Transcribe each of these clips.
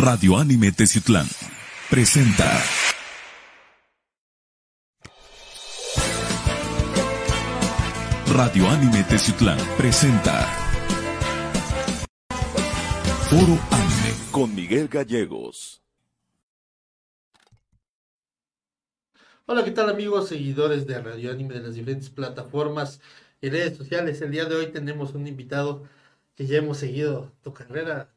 Radio Anime Teciutlán presenta. Radio Anime Teciutlán presenta. Foro Anime con Miguel Gallegos. Hola, ¿qué tal amigos, seguidores de Radio Anime de las diferentes plataformas y redes sociales? El día de hoy tenemos un invitado que ya hemos seguido tu carrera.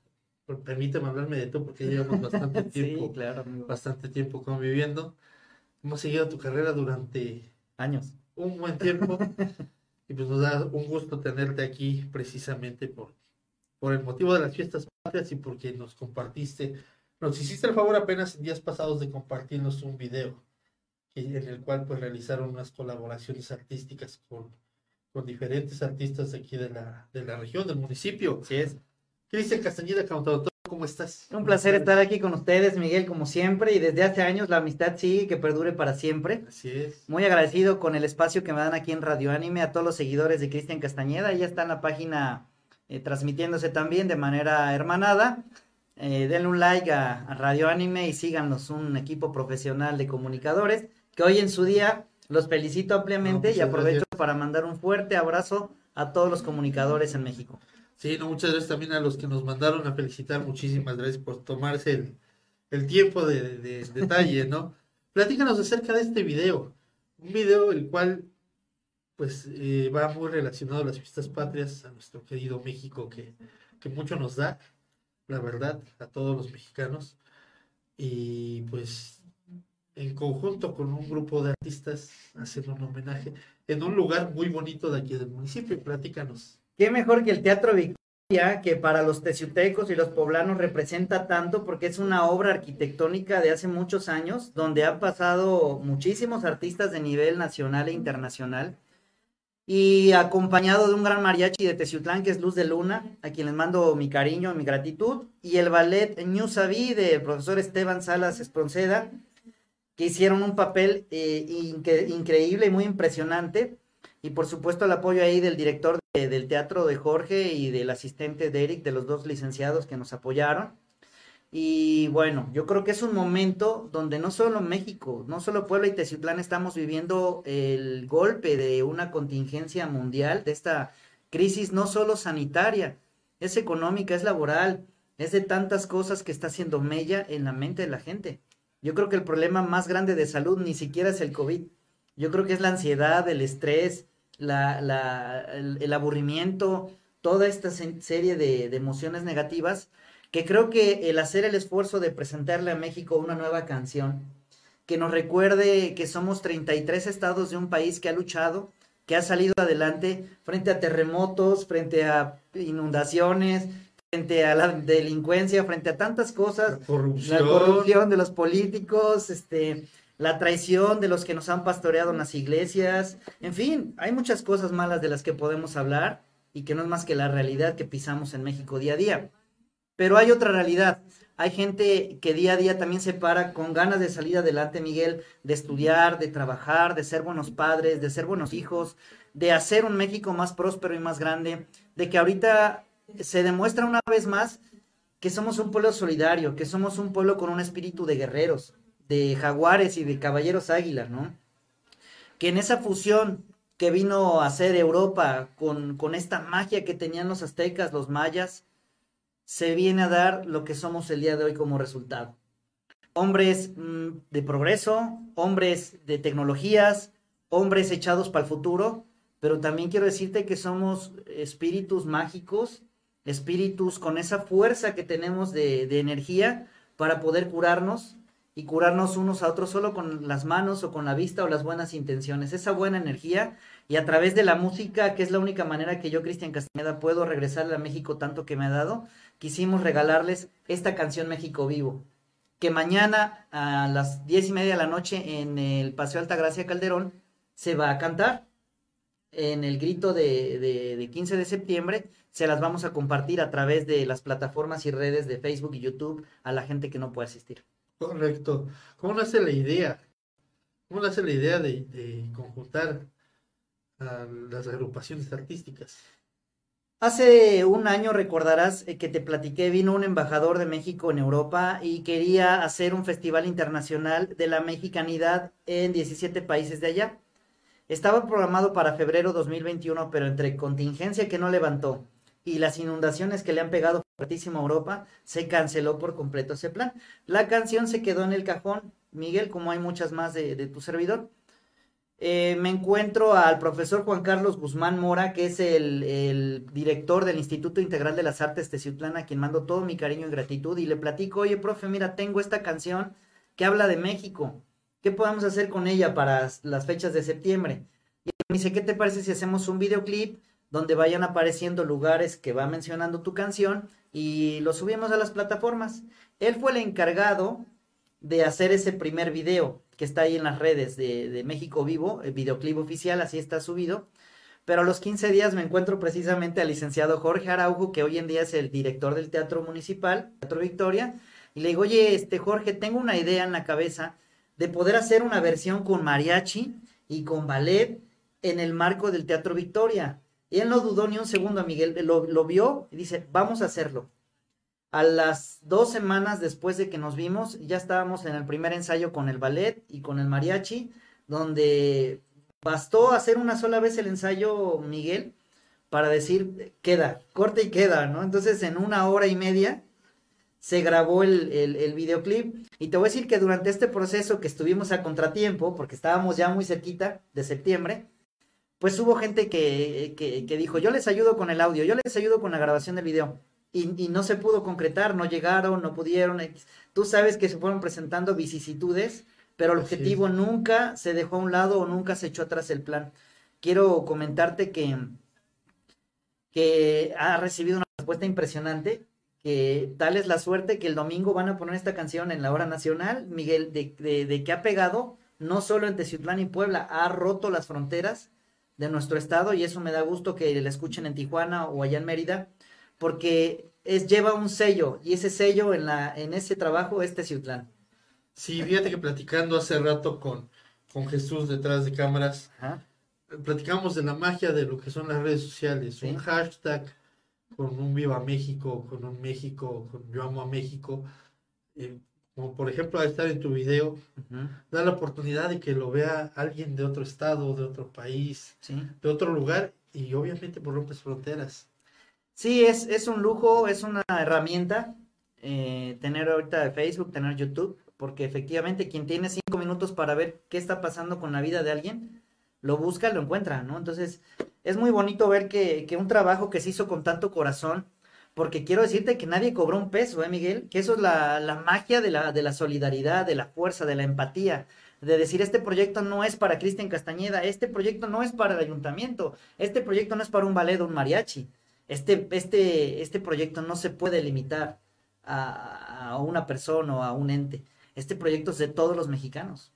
Permíteme hablarme de tú porque llevamos bastante tiempo, Sí, claro, amigo. bastante tiempo conviviendo. Hemos seguido tu carrera durante Años. un buen tiempo y pues nos da un gusto tenerte aquí precisamente por, por el motivo de las fiestas patrias y porque nos compartiste, nos hiciste el favor apenas en días pasados de compartirnos un video en el cual pues realizaron unas colaboraciones artísticas con, con diferentes artistas de aquí de la, de la región, del municipio. Así es. Cristian Castañeda, cantautor, ¿cómo estás? Un placer estar aquí con ustedes, Miguel, como siempre. Y desde hace años la amistad sigue, que perdure para siempre. Así es. Muy agradecido con el espacio que me dan aquí en Radio Anime, a todos los seguidores de Cristian Castañeda. Ya está en la página eh, transmitiéndose también de manera hermanada. Eh, denle un like a, a Radio Anime y síganos, un equipo profesional de comunicadores, que hoy en su día los felicito ampliamente No, y aprovecho gracias. para mandar un fuerte abrazo a todos los comunicadores en México. Sí, no, muchas gracias también a los que nos mandaron a felicitar. Muchísimas gracias por tomarse el, el tiempo de, de- de detalle, ¿no? Platícanos acerca de este video. Un video el cual, pues, eh, va muy relacionado a las fiestas patrias, a nuestro querido México, que, que mucho nos da, la verdad, a todos los mexicanos. Y pues, en conjunto con un grupo de artistas, hacen un homenaje en un lugar muy bonito de aquí del municipio. Platícanos. Qué mejor que el Teatro Victoria, que para los teciutecos y los poblanos representa tanto porque es una obra arquitectónica de hace muchos años, donde han pasado muchísimos artistas de nivel nacional e internacional, y acompañado de un gran mariachi de Teciutlán, que es Luz de Luna, a quien les mando mi cariño, mi gratitud, y el ballet Ñu Sabí del profesor Esteban Salas Espronceda, que hicieron un papel eh, incre- increíble y muy impresionante. Y por supuesto el apoyo ahí del director de- del teatro de Jorge y del asistente de Eric, de los dos licenciados que nos apoyaron. Y bueno, yo creo que es un momento donde no solo México, no solo Puebla y Teciutlán estamos viviendo el golpe de una contingencia mundial, de esta crisis no solo sanitaria, es económica, es laboral, es de tantas cosas que está haciendo mella en la mente de la gente. Yo creo que el problema más grande de salud ni siquiera es el COVID. Yo creo que es la ansiedad, el estrés, la, la- el, el aburrimiento, toda esta se- serie de, de emociones negativas, que creo que el hacer el esfuerzo de presentarle a México una nueva canción, que nos recuerde que somos 33 estados de un país que ha luchado, que ha salido adelante frente a terremotos, frente a inundaciones, frente a la delincuencia, frente a tantas cosas, La corrupción. la corrupción de los políticos, este, la traición de los que nos han pastoreado en las iglesias, en fin, hay muchas cosas malas de las que podemos hablar y que no es más que la realidad que pisamos en México día a día. Pero hay otra realidad. Hay gente que día a día también se para con ganas de salir adelante, Miguel, de estudiar, de trabajar, de ser buenos padres, de ser buenos hijos, de hacer un México más próspero y más grande, de que ahorita se demuestra una vez más que somos un pueblo solidario, que somos un pueblo con un espíritu de guerreros, de jaguares y de caballeros águilas, ¿no? Que en esa fusión que vino a hacer Europa con, con esta magia que tenían los aztecas, los mayas, se viene a dar lo que somos el día de hoy como resultado. Hombres mm, de progreso, hombres de tecnologías, hombres echados para el futuro, pero también quiero decirte que somos espíritus mágicos, espíritus con esa fuerza que tenemos de, de energía para poder curarnos y curarnos unos a otros solo con las manos o con la vista o las buenas intenciones, esa buena energía y a través de la música, que es la única manera que yo, Cristian Castañeda, puedo regresarle a México tanto que me ha dado, quisimos regalarles esta canción México Vivo, que mañana a las diez y media de la noche en el Paseo Altagracia Calderón se va a cantar en el grito de, de, de 15 de septiembre. Se las vamos a compartir a través de las plataformas y redes de Facebook y YouTube a la gente que no puede asistir. Correcto. ¿Cómo nace la idea? ¿Cómo nace la idea de, de conjuntar a las agrupaciones artísticas? Hace un año recordarás eh, que te platiqué, vino un embajador de México en Europa y quería hacer un festival internacional de la mexicanidad en 17 países de allá. Estaba programado para febrero 2021, pero entre contingencia que no levantó y las inundaciones que le han pegado fuertísimo a Europa, se canceló por completo ese plan. La canción se quedó en el cajón, Miguel, como hay muchas más de, tu servidor. Eh, me encuentro al profesor Juan Carlos Guzmán Mora, que es el, director del Instituto Integral de las Artes de Ciutlán, a quien mando todo mi cariño y gratitud, y le platico, oye, profe, mira, tengo esta canción que habla de México, ¿qué podemos hacer con ella para las fechas de septiembre? Y me dice, ¿qué te parece si hacemos un videoclip donde vayan apareciendo lugares que va mencionando tu canción y lo subimos a las plataformas? Él fue el encargado de hacer ese primer video que está ahí en las redes de, México Vivo, el videoclip oficial, así está subido. Pero a los 15 días me encuentro precisamente al licenciado Jorge Araujo, que hoy en día es el director del Teatro Municipal, Teatro Victoria, y le digo, oye, este Jorge, tengo una idea en la cabeza de poder hacer una versión con mariachi y con ballet en el marco del Teatro Victoria. Y él no dudó ni un segundo, Miguel, lo, lo vio y dice, vamos a hacerlo. A las dos semanas después de que nos vimos, ya estábamos en el primer ensayo con el ballet y con el mariachi, donde bastó hacer una sola vez el ensayo, Miguel, para decir, queda, corte y queda, ¿no? Entonces, en una hora y media se grabó el, el, videoclip. Y te voy a decir que durante este proceso que estuvimos a contratiempo, porque estábamos ya muy cerquita de septiembre, pues hubo gente que, que, que dijo, yo les ayudo con el audio, yo les ayudo con la grabación del video y, no se pudo concretar, no llegaron, no pudieron. Tú sabes que se fueron presentando vicisitudes, pero el objetivo nunca se dejó a un lado o nunca se echó atrás el plan. Quiero comentarte que, que ha recibido una respuesta impresionante, que tal es la suerte que el domingo van a poner esta canción en la hora nacional, Miguel, de, de que ha pegado no solo en Teciutlán y Puebla, ha roto las fronteras de nuestro estado y eso me da gusto que la escuchen en Tijuana o allá en Mérida porque es, lleva un sello y ese sello en, la, en ese trabajo es Teciutlán. Sí, fíjate que platicando hace rato con, con Jesús detrás de cámaras, platicamos de la magia de lo que son las redes sociales, un hashtag con un Viva México, con un México, con Yo Amo a México, eh, como por ejemplo al estar en tu video, da la oportunidad de que lo vea alguien de otro estado, de otro país, de otro lugar y obviamente por rompes fronteras. Sí, es, es un lujo, es una herramienta eh, tener ahorita Facebook, tener YouTube, porque efectivamente quien tiene cinco minutos para ver qué está pasando con la vida de alguien, lo busca, lo encuentra, ¿no? Entonces, es muy bonito ver que, que un trabajo que se hizo con tanto corazón, porque quiero decirte que nadie cobró un peso, ¿eh, Miguel? Que eso es la, la magia de la, de la solidaridad, de la fuerza, de la empatía, de decir, este proyecto no es para Cristian Castañeda, este proyecto no es para el ayuntamiento, este proyecto no es para un ballet o un mariachi, este, este, este proyecto no se puede limitar a, una persona o a un ente. Este proyecto es de todos los mexicanos.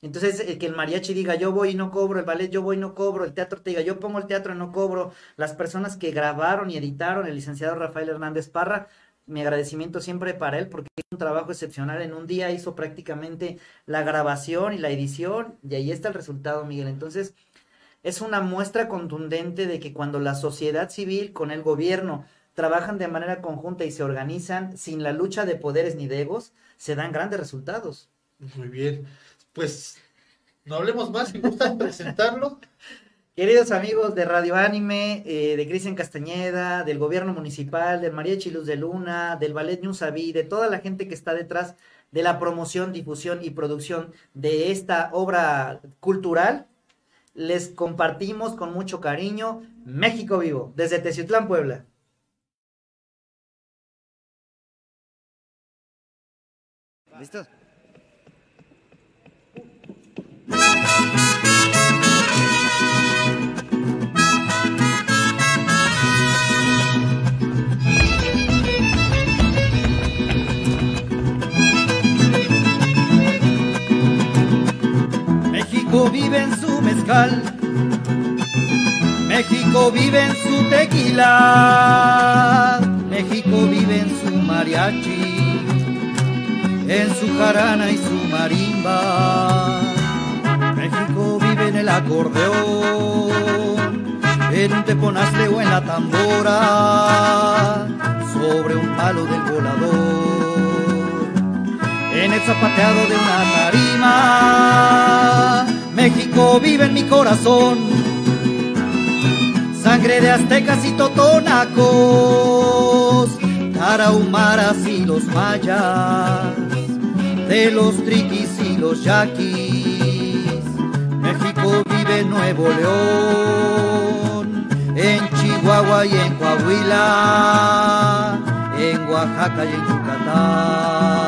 Entonces, que el mariachi diga yo voy y no cobro, el ballet yo voy y no cobro, el teatro te diga yo pongo el teatro y no cobro, las personas que grabaron y editaron, el licenciado Rafael Hernández Parra, mi agradecimiento siempre para él porque hizo un trabajo excepcional. En un día hizo prácticamente la grabación y la edición y ahí está el resultado, Miguel. Entonces, es una muestra contundente de que cuando la sociedad civil con el gobierno trabajan de manera conjunta y se organizan sin la lucha de poderes ni de egos, se dan grandes resultados. Muy bien, pues no hablemos más, si gustan presentarlo. Queridos amigos de Radio Anime, eh, de Cristian Castañeda, del gobierno municipal, del María Chiluz de Luna, del Ballet Ñusaví, de toda la gente que está detrás de la promoción, difusión y producción de esta obra cultural, les compartimos con mucho cariño México Vivo, desde Teciutlán, Puebla. ¿Listos? Vive en su mezcal. México vive en su tequila. México vive en su mariachi. En su jarana y su marimba. México vive en el acordeón. en un teponazle o en la tambora, sobre un palo del volador, en el zapateado de una tarima. México vive en mi corazón, sangre de aztecas y totonacos, tarahumaras y los mayas, de los triquis y los yaquis. México vive en Nuevo León, en Chihuahua y en Coahuila, en Oaxaca y en Yucatán,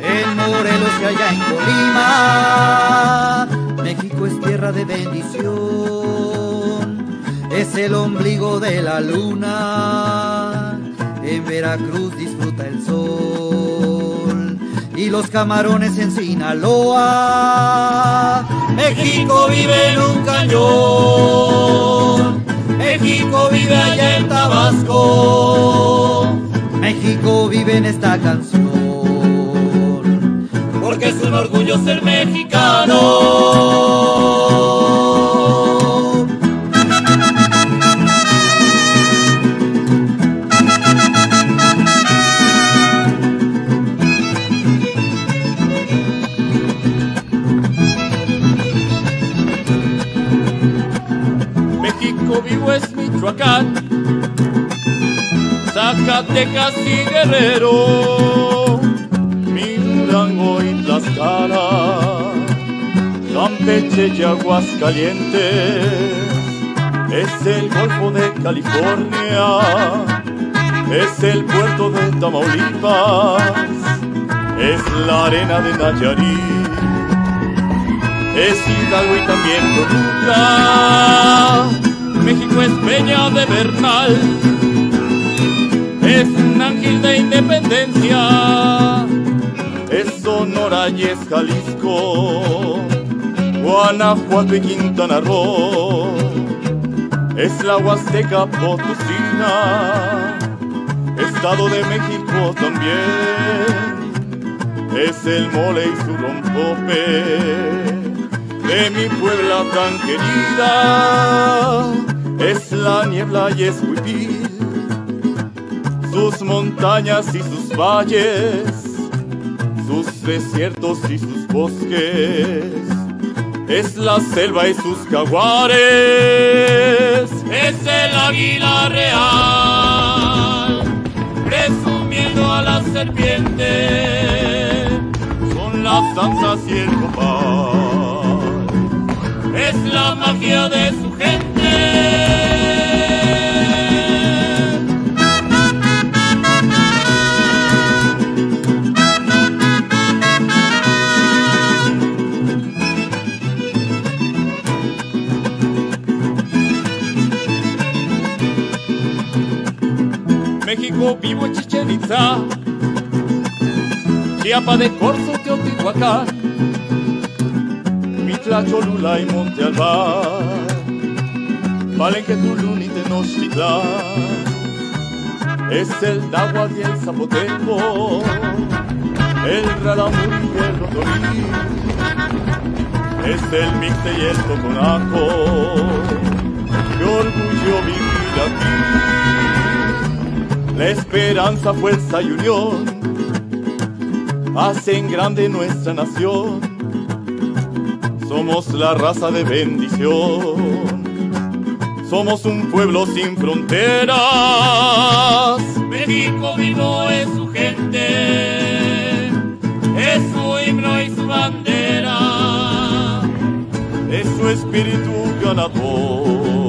en Morelos y allá en De bendición, es el ombligo de la luna. En Veracruz disfruta el sol. Y los camarones en Sinaloa. México vive en un cañón, México vive allá en Tabasco, México vive en esta canción, porque es un orgullo ser mexicano. México vivo es Michoacán, Zacatecas y Guerrero, Durango Tlaxcala, Campeche y Aguascalientes, es el Golfo de California, es el puerto de Tamaulipas, es la arena de Nayarit es Hidalgo y también Toluca. México es Peña de Bernal, es un ángel de independencia, y es Jalisco, Guanajuato y Quintana Roo, es la Huasteca Potosina, Estado de México también, es el mole y su rompope de mi Puebla tan querida. Es la niebla y es huipil, sus montañas y sus valles, sus desiertos y sus bosques, es la selva y sus jaguares, es el águila real, presumiendo a la serpiente, son las danzas y el copal es la magia de su gente. Vivo en Chichen Itza, Chiapa de Corzo, Teotihuacán, Mitla, Cholula y Monte Albar, Palenque, Tulum y Tenochtitlán, es el Nahuatl y el Zapoteco, el Raramuri y el Rotorí, es el Mixte y el Toconaco, qué orgullo vivir aquí, la esperanza, fuerza y unión, hacen grande nuestra nación somos la raza de bendición. Somos un pueblo sin fronteras. México vivo es su gente. Es su himno y su bandera. Es su espíritu ganador.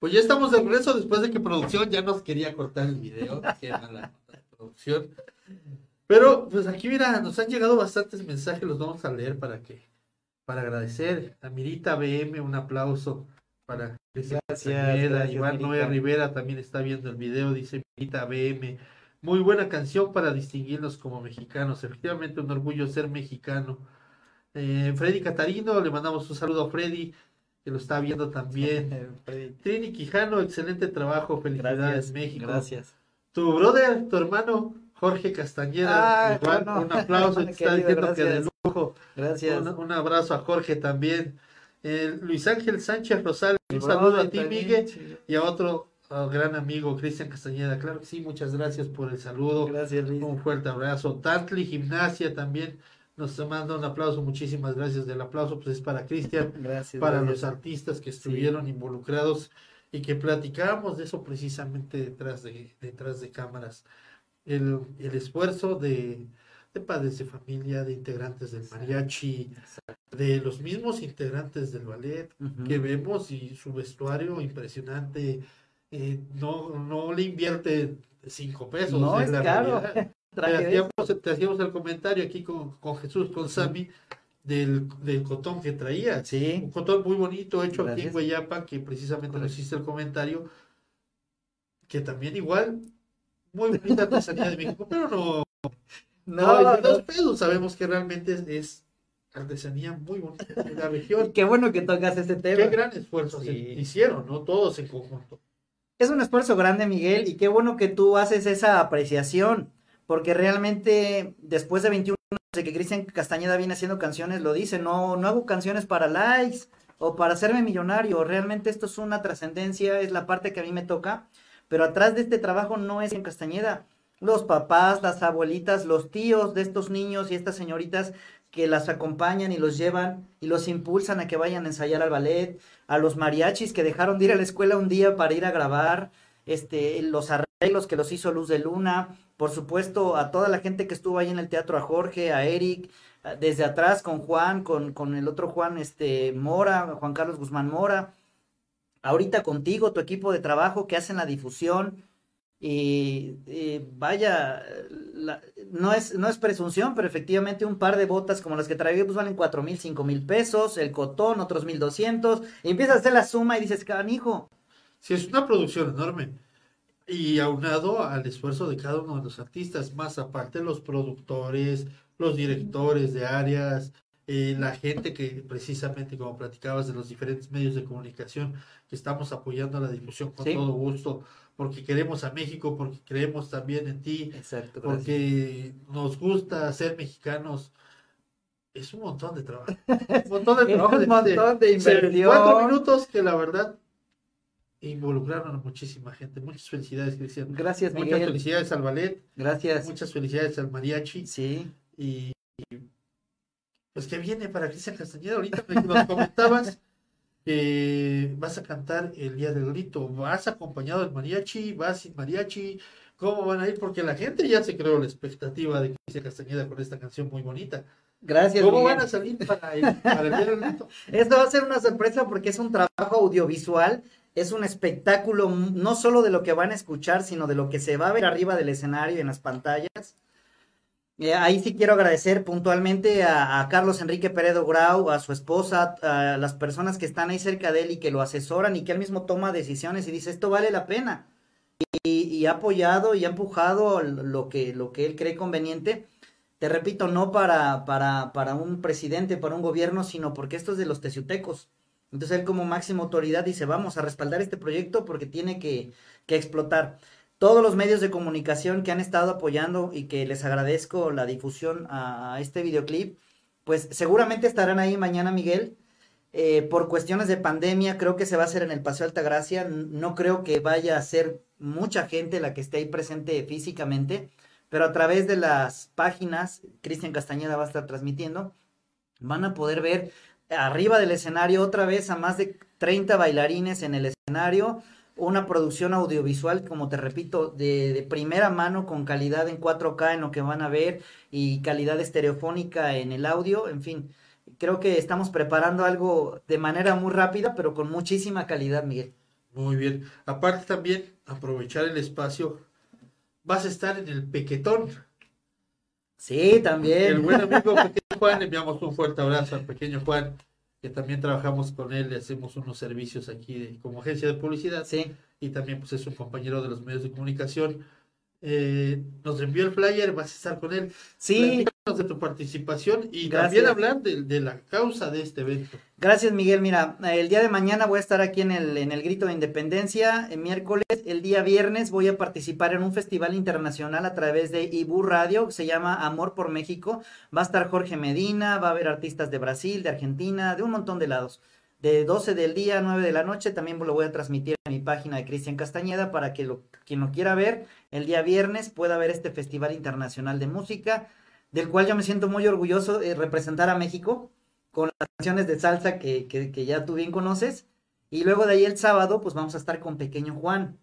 Pues ya estamos de regreso después de que producción ya nos quería cortar el video. Qué mala producción. Pero pues aquí mira, nos han llegado bastantes mensajes, los vamos a leer para que, para agradecer. A Mirita BM, un aplauso para Gracias, Castañeda. Iván Mirita. Noé Rivera también está viendo el video, dice Mirita BM. Muy buena canción para distinguirnos como mexicanos. Efectivamente, un orgullo ser mexicano. Eh, Freddy Catarino, le mandamos un saludo a Freddy, que lo está viendo también. Trini Quijano, excelente trabajo, felicidades Gracias, México. gracias. Tu brother, tu hermano, Jorge Castañeda, Ah, igual, un aplauso, te está diciendo que de lujo. Gracias. Un, un abrazo a Jorge también. Eh, Luis Ángel Sánchez Rosales, un saludo a ti, también, Miguel, y a otro gran amigo, Cristian Castañeda. Claro que sí, muchas gracias por el saludo. Gracias, Luis. Un fuerte abrazo. Tantli Gimnasia también nos manda un aplauso. Muchísimas gracias. del aplauso pues es para Cristian Gracias. para gracias. los artistas que estuvieron involucrados y que platicábamos de eso precisamente detrás de, detrás de cámaras. El, el esfuerzo de, de padres de familia, de integrantes del mariachi, de los mismos integrantes del ballet que vemos y su vestuario impresionante. eh, no, no le invierte cinco pesos. No, es la caro. realidad. Te hacíamos, te hacíamos el comentario aquí con, con Jesús, con Sammy, del, del cotón que traía. Sí. Un cotón muy bonito hecho aquí en Gracias. Guayapa, que precisamente nos hiciste el comentario, que también igual, muy bonita artesanía de México, pero no, no, No, no. pesos, sabemos que realmente es, es artesanía muy bonita de la región. Qué bueno que tocas este tema. Qué gran esfuerzo Sí. se hicieron, ¿no? Todos en conjunto. Es un esfuerzo grande, Miguel, y qué bueno que tú haces esa apreciación, porque realmente después de 21 años de que Cristian Castañeda viene haciendo canciones, lo dice, no, no hago canciones para likes o para hacerme millonario, realmente esto es una trascendencia, es la parte que a mí me toca, pero atrás de este trabajo no es en Castañeda, los papás, las abuelitas, los tíos de estos niños y estas señoritas que las acompañan y los llevan y los impulsan a que vayan a ensayar al ballet, a los mariachis que dejaron de ir a la escuela un día para ir a grabar, este, los arreglos que los hizo Luz de Luna, por supuesto a toda la gente que estuvo ahí en el teatro, a Jorge, a Eric, desde atrás con Juan, con, con el otro Juan, este, Mora, Juan Carlos Guzmán Mora, ahorita contigo, tu equipo de trabajo que hacen la difusión, y, vaya, no, es, no es presunción, pero efectivamente un par de botas como las que traigo pues valen cuatro mil, cinco mil pesos, el cotón otros mil doscientos, y empiezas a hacer la suma y dices, canijo, Sí, es una producción enorme. Y aunado al esfuerzo de cada uno de los artistas, más aparte los productores, los directores de áreas, eh, la gente que precisamente, como platicabas, de los diferentes medios de comunicación, que estamos apoyando la difusión con Sí. todo gusto, porque queremos a México, porque creemos también en ti, exacto, porque nos gusta ser mexicanos. Es un montón de trabajo. Un montón de Es trabajo. un montón de se- inversión. Cuatro minutos que la verdad involucraron a muchísima gente. Muchas felicidades, Cristian. Gracias, Muchas Miguel. felicidades al ballet, Gracias. muchas felicidades al mariachi. Sí, Y pues que viene para Cristian Castañeda. Ahorita me- nos comentabas que vas a cantar el día del grito. ¿Vas acompañado del mariachi? ¿Vas sin mariachi? ¿Cómo van a ir? Porque la gente ya se creó la expectativa de Cristian Castañeda con esta canción muy bonita. gracias. ¿Cómo Miguel. van a salir para el, para el día del grito? Esto va a ser una sorpresa porque es un trabajo audiovisual, es un espectáculo no solo de lo que van a escuchar, sino de lo que se va a ver arriba del escenario y en las pantallas. Eh, ahí sí quiero agradecer puntualmente a, Carlos Enrique Peredo Grau, a su esposa, a las personas que están ahí cerca de él y que lo asesoran y que él mismo toma decisiones y dice, esto vale la pena. Y, y ha apoyado y ha empujado lo que, lo que él cree conveniente. Te repito, no para, para, para un presidente, para un gobierno, sino porque esto es de los teciutecos. Entonces él como máxima autoridad dice, vamos a respaldar este proyecto porque tiene que, que explotar. Todos los medios de comunicación que han estado apoyando y que les agradezco la difusión a, este videoclip, pues seguramente estarán ahí mañana, Miguel. Eh, por cuestiones de pandemia, creo que se va a hacer en el Paseo Altagracia. No creo que vaya a ser mucha gente la que esté ahí presente físicamente, pero a través de las páginas, Cristian Castañeda va a estar transmitiendo, van a poder ver arriba del escenario otra vez a más de 30 bailarines en el escenario, una producción audiovisual, como te repito, de, de primera mano con calidad en 4K en lo que van a ver y calidad estereofónica en el audio, en fin. Creo que estamos preparando algo de manera muy rápida, pero con muchísima calidad, Miguel. Muy bien. Aparte también, aprovechar el espacio. Vas a estar en el Pequetón. Sí, también. El buen amigo Pequeño Juan, le enviamos un fuerte abrazo al Pequeño Juan, que también trabajamos con él, le hacemos unos servicios aquí de- como agencia de publicidad. Sí. Y también pues es un compañero de los medios de comunicación. Eh, nos envió el flyer, vas a estar con él. Sí, Platícanos de tu participación y Gracias. también hablar de, de la causa de este evento. Gracias, Miguel. Mira, el día de mañana voy a estar aquí en el, en el Grito de Independencia. El miércoles, el día viernes, voy a participar en un festival internacional a través de Ibu Radio, que se llama Amor por México. Va a estar Jorge Medina, va a haber artistas de Brasil, de Argentina, de un montón de lados. De 12 del día a 9 de la noche, también lo voy a transmitir mi página de Cristian Castañeda para que lo, quien lo quiera ver, el día viernes pueda ver este Festival Internacional de Música, del cual yo me siento muy orgulloso de representar a México con las canciones de salsa que, que, que ya tú bien conoces. Y luego de ahí el sábado, pues vamos a estar con Pequeño Juan.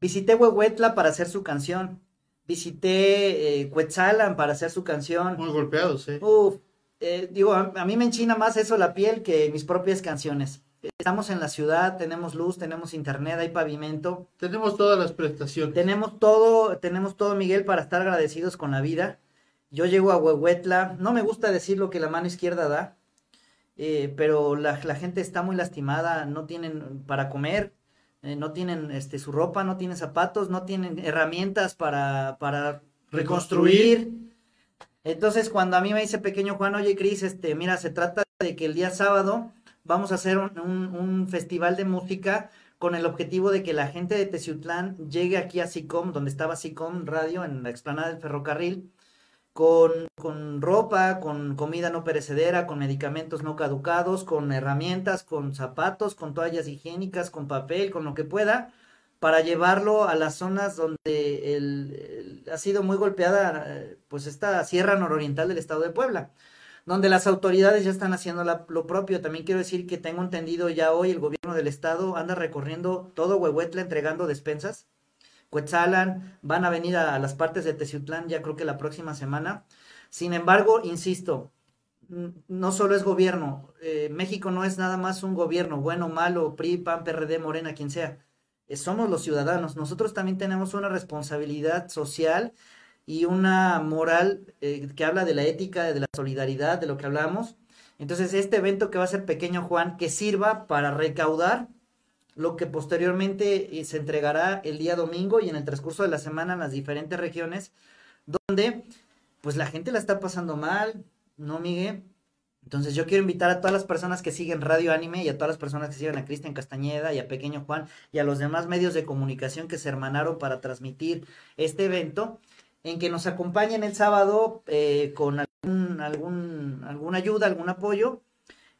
Visité Huehuetla para hacer su canción. Visité eh, Cuetzalan para hacer su canción. Muy golpeados, ¿eh? Uf, eh, digo, a, a mí me enchina más eso la piel que mis propias canciones. Estamos en la ciudad, tenemos luz, tenemos internet, hay pavimento. Tenemos todas las prestaciones. Tenemos todo, tenemos todo, Miguel, para estar agradecidos con la vida. Yo llego a Huehuetla, no me gusta decir lo que la mano izquierda da, eh, pero la, la gente está muy lastimada, no tienen para comer, eh, no tienen este, su ropa, no tienen zapatos, no tienen herramientas para, para reconstruir. Entonces, cuando a mí me dice pequeño Juan, oye, Cris, este, mira, se trata de que el día sábado vamos a hacer un, un- festival de música con el objetivo de que la gente de Teciutlán llegue aquí a SICOM, donde estaba SICOM Radio, en la explanada del ferrocarril, con, con ropa, con comida no perecedera, con medicamentos no caducados, con herramientas, con zapatos, con toallas higiénicas, con papel, con lo que pueda, para llevarlo a las zonas donde el- ha sido muy golpeada, eh, pues esta sierra nororiental del estado de Puebla donde las autoridades ya están haciendo lo propio. También quiero decir que tengo entendido ya hoy el gobierno del estado anda recorriendo todo Huehuetla entregando despensas. Cuetzalan, van a venir a, las partes de Teciutlán ya creo que la próxima semana. Sin embargo, insisto, no solo es gobierno, eh, México no es nada más un gobierno, bueno, malo, PRI, PAN, PRD, Morena, quien sea. Eh, somos los ciudadanos. Nosotros también tenemos una responsabilidad social y una moral eh, que habla de la ética, de la solidaridad, de lo que hablamos. Entonces, este evento que va a ser Pequeño Juan, que sirva para recaudar lo que posteriormente eh, se entregará el día domingo y en el transcurso de la semana en las diferentes regiones, donde pues la gente la está pasando mal, ¿no, Miguel? Entonces yo quiero invitar a todas las personas que siguen Radio Anime y a todas las personas que siguen a Cristian Castañeda y a Pequeño Juan y a los demás medios de comunicación que se hermanaron para transmitir este evento, en que nos acompañen el sábado eh, con algún, algún, alguna ayuda, algún apoyo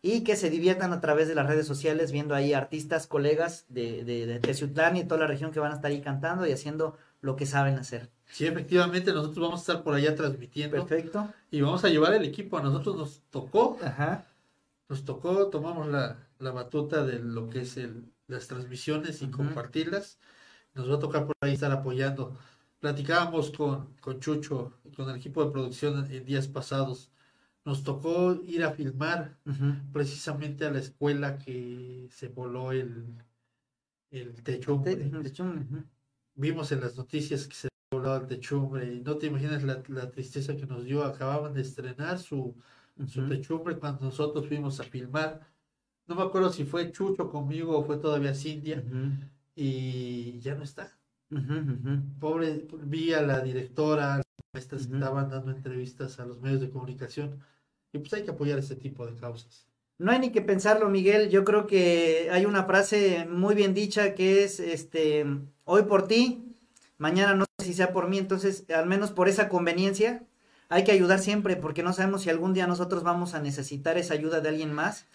y que se diviertan a través de las redes sociales viendo ahí artistas, colegas de, de, de Teciutlán y toda la región que van a estar ahí cantando y haciendo lo que saben hacer. Sí, efectivamente, nosotros vamos a estar por allá transmitiendo Perfecto. y vamos a llevar el equipo. A nosotros nos tocó, Ajá. nos tocó, tomamos la, la batuta de lo que es el, las transmisiones y compartirlas. Nos va a tocar por ahí estar apoyando. Platicábamos con, con Chucho y con el equipo de producción en días pasados. Nos tocó ir a filmar precisamente a la escuela que se voló el, el ujú. Vimos en las noticias que se voló el techumbre y no te imaginas la, la tristeza que nos dio. Acababan de estrenar su, su techumbre cuando nosotros fuimos a filmar. No me acuerdo si fue Chucho conmigo o fue todavía Cintia y ya no está. Pobre, vi a la directora, a maestras estaban dando entrevistas a los medios de comunicación y pues hay que apoyar este tipo de causas. No hay ni que pensarlo, Miguel. Yo creo que hay una frase muy bien dicha que es, este, hoy por ti, mañana no sé si sea por mí. Entonces, al menos por esa conveniencia, hay que ayudar siempre porque no sabemos si algún día nosotros vamos a necesitar esa ayuda de alguien más.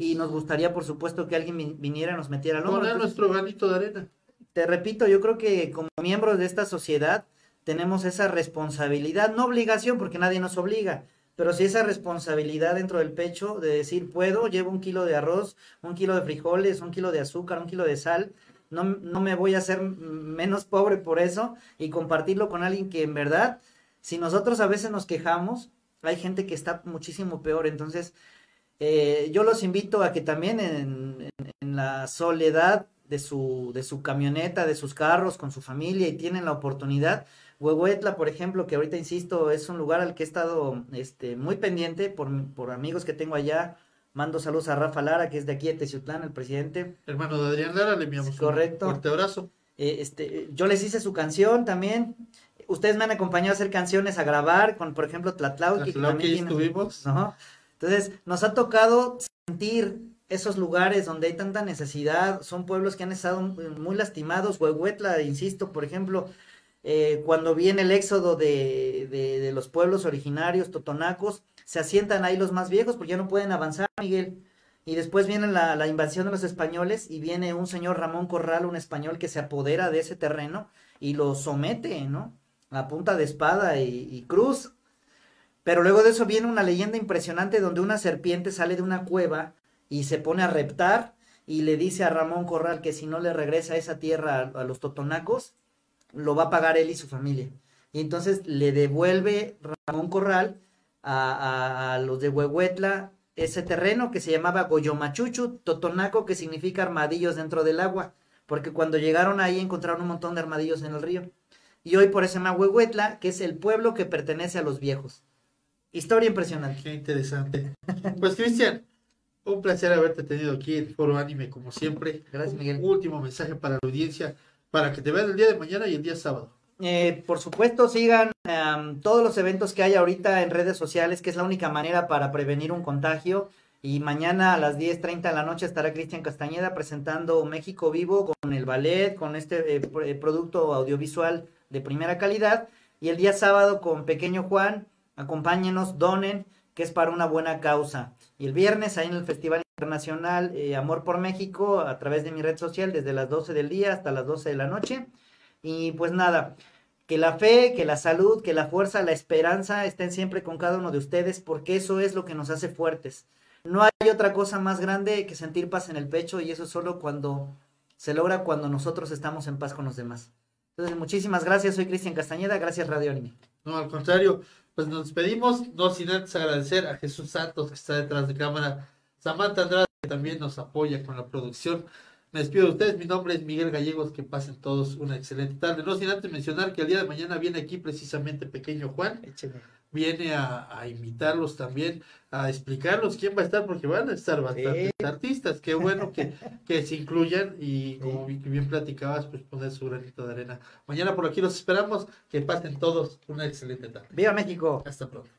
Y nos gustaría, por supuesto, que alguien vi- viniera y nos metiera al hombro. Poner nuestro granito de arena. Te repito, yo creo que como miembros de esta sociedad tenemos esa responsabilidad, no obligación, porque nadie nos obliga, pero sí esa responsabilidad dentro del pecho de decir, puedo, llevo un kilo de arroz, un kilo de frijoles, un kilo de azúcar, un kilo de sal, no, no me voy a hacer menos pobre por eso y compartirlo con alguien que en verdad, si nosotros a veces nos quejamos, hay gente que está muchísimo peor, entonces eh, yo los invito a que también en la soledad de su, de su camioneta, de sus carros, con su familia y tienen la oportunidad. Huehuetla, por ejemplo, que ahorita insisto, es un lugar al que he estado este, muy pendiente por, por amigos que tengo allá. Mando saludos a Rafa Lara, que es de aquí de Teciutlán, el presidente. Hermano de Adrián Lara, le enviamos Correcto. un fuerte abrazo. Eh, este, yo les hice su canción también. Ustedes me han acompañado a hacer canciones, a grabar, con por ejemplo Tlatlauqui. que Tlatlauqui estuvimos. ¿no? Entonces, nos ha tocado sentir esos lugares donde hay tanta necesidad, son pueblos que han estado muy lastimados, Huehuetla, insisto, por ejemplo, eh, cuando viene el éxodo de, de, los pueblos originarios, totonacos, se asientan ahí los más viejos porque ya no pueden avanzar, Miguel. Y después viene la, invasión de los españoles y viene un señor Ramón Corral, un español que se apodera de ese terreno y lo somete, ¿no? A punta de espada y cruz. Pero luego de eso viene una leyenda impresionante donde una serpiente sale de una cueva y se pone a reptar y le dice a Ramón Corral que si no le regresa esa tierra a, los totonacos, lo va a pagar él y su familia. Y entonces le devuelve Ramón Corral a, a, los de Huehuetla ese terreno que se llamaba Goyomachuchu, Totonaco, que significa armadillos dentro del agua, porque cuando llegaron ahí encontraron un montón de armadillos en el río. Y hoy por eso se llama Huehuetla, que es el pueblo que pertenece a los viejos. Historia impresionante. Qué interesante. Pues Cristian, un placer haberte tenido aquí en Foro Anime como siempre. Gracias, Miguel. Un último mensaje para la audiencia, para que te vean el día de mañana y el día sábado. Eh, por supuesto, sigan todos los eventos que hay ahorita en redes sociales, que es la única manera para prevenir un contagio. Y mañana a las 10.30 de la noche estará Cristian Castañeda presentando México Vivo con el ballet, con este eh, eh, producto audiovisual de primera calidad. Y el día sábado con Pequeño Juan acompáñenos, donen, que es para una buena causa. Y el viernes ahí en el Festival Internacional eh, Amor por México, a través de mi red social, desde las 12 del día hasta las 12 de la noche. Y pues nada, que la fe, que la salud, que la fuerza, la esperanza estén siempre con cada uno de ustedes, porque eso es lo que nos hace fuertes. No hay otra cosa más grande que sentir paz en el pecho y eso solo cuando se logra cuando nosotros estamos en paz con los demás. Entonces, muchísimas gracias. Soy Cristian Castañeda. Gracias, Radio Anime. No, al contrario pues nos despedimos, no sin antes agradecer a Jesús Santos que está detrás de cámara, Samantha Andrade que también nos apoya con la producción. Me despido de ustedes, mi nombre es Miguel Gallegos, que pasen todos una excelente tarde. No sin antes mencionar que el día de mañana viene aquí precisamente Pequeño Juan viene a, invitarlos también, a explicarlos quién va a estar, porque van a estar bastantes artistas. Qué bueno que, que se incluyan y como bien platicabas, pues poner su granito de arena. Mañana por aquí los esperamos. Que pasen todos una excelente tarde. ¡Viva México! Hasta pronto.